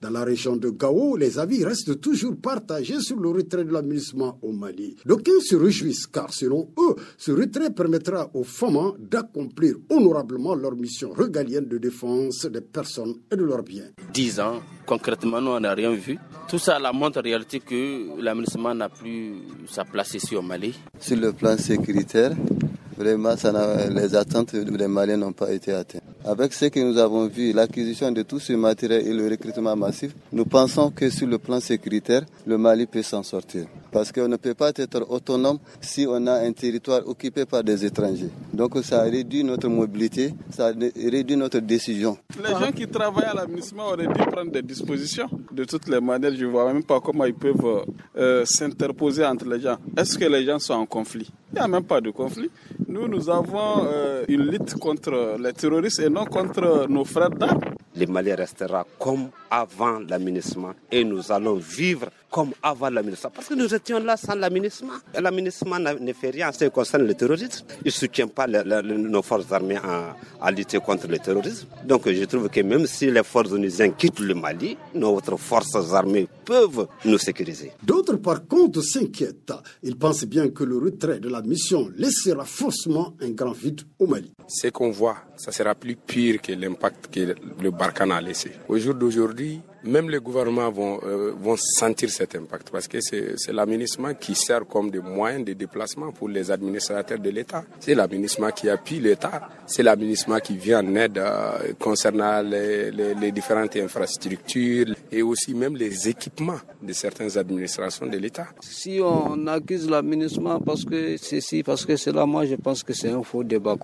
Dans la région de Gao, les avis restent toujours partagés sur le retrait de l'aménagement au Mali. D'aucuns se réjouissent car selon eux, ce retrait permettra aux femmes d'accomplir honorablement leur mission régalienne de défense des personnes et de leurs biens. Dix ans, concrètement, nous, on n'a rien vu. Tout ça la montre en réalité que l'aménagement n'a plus sa place ici au Mali. Sur le plan sécuritaire, Vraiment, les attentes des Maliens n'ont pas été atteintes. Avec ce que nous avons vu, l'acquisition de tout ce matériel et le recrutement massif, nous pensons que sur le plan sécuritaire, le Mali peut s'en sortir. Parce qu'on ne peut pas être autonome si on a un territoire occupé par des étrangers. Donc ça réduit notre mobilité, ça réduit notre décision. Les gens qui travaillent à l'administration auraient dû prendre des dispositions. De toutes les manières, je ne vois même pas comment ils peuvent euh, s'interposer entre les gens. Est-ce que les gens sont en conflit? Il n'y a même pas de conflit. Nous, nous avons euh, une lutte contre les terroristes et non contre nos frères d'armes. Le Mali restera comme avant l'aménagement et nous allons vivre comme avant l'aménagement. Parce que nous étions là sans l'aménagement. L'aménagement ne fait rien en ce qui concerne le terrorisme. Il ne soutient pas nos forces armées à, lutter contre le terrorisme. Donc je trouve que même si les forces onusiennes quittent le Mali, nos forces armées peuvent nous sécuriser. D'autres par contre s'inquiètent. Ils pensent bien que le retrait de la mission laissera forcément un grand vide au Mali. Ce qu'on voit, ça sera plus pire que l'impact que le Au jour d'aujourd'hui, même les gouvernements vont, euh, vont sentir cet impact parce que c'est l'aménagement qui sert comme des moyens de déplacement pour les administrateurs de l'État. C'est l'aménagement qui appuie l'État, c'est l'aménagement qui vient en aide euh, concernant les, les, différentes infrastructures et aussi même les équipements de certaines administrations de l'État. Si on accuse l'aménagement parce que c'est si, parce que c'est là, moi je pense que c'est un faux débat.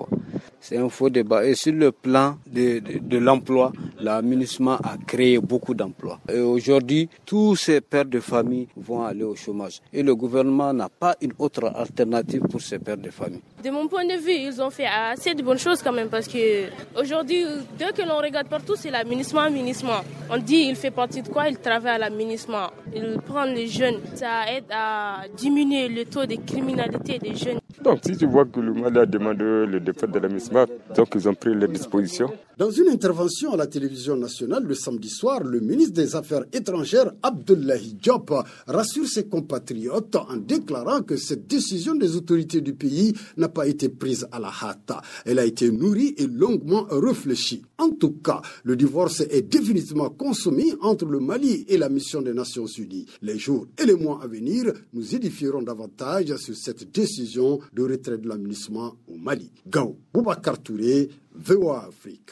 C'est un faux débat. Et sur le plan de, de, l'emploi, l'aménagement a créé beaucoup d'emplois. Et aujourd'hui, tous ces pères de famille vont aller au chômage. Et le gouvernement n'a pas une autre alternative pour ces pères de famille. De mon point de vue, ils ont fait assez de bonnes choses quand même parce que aujourd'hui, dès que l'on regarde partout, c'est l'aménagement, aménagement. On dit il fait partie de quoi? Il travaille à l'aménagement. Il prend les jeunes. Ça aide à diminuer le taux de criminalité des jeunes. Donc si tu vois que le Mali a demandé le dépôt de l'aménagement, donc ils ont pris les dispositions. Dans une intervention à la télévision nationale le samedi soir, le ministre des Affaires étrangères Abdullahi Diop rassure ses compatriotes en déclarant que cette décision des autorités du pays n'a pas été prise à la hâte. Elle a été nourrie et longuement réfléchie. En tout cas, le divorce est définitivement consommé entre le Mali et la mission des Nations Unies. Les jours et les mois à venir, nous édifierons davantage sur cette décision de retrait de l'aménagement au Mali. Gao, Boubacar Touré, VOA Afrique.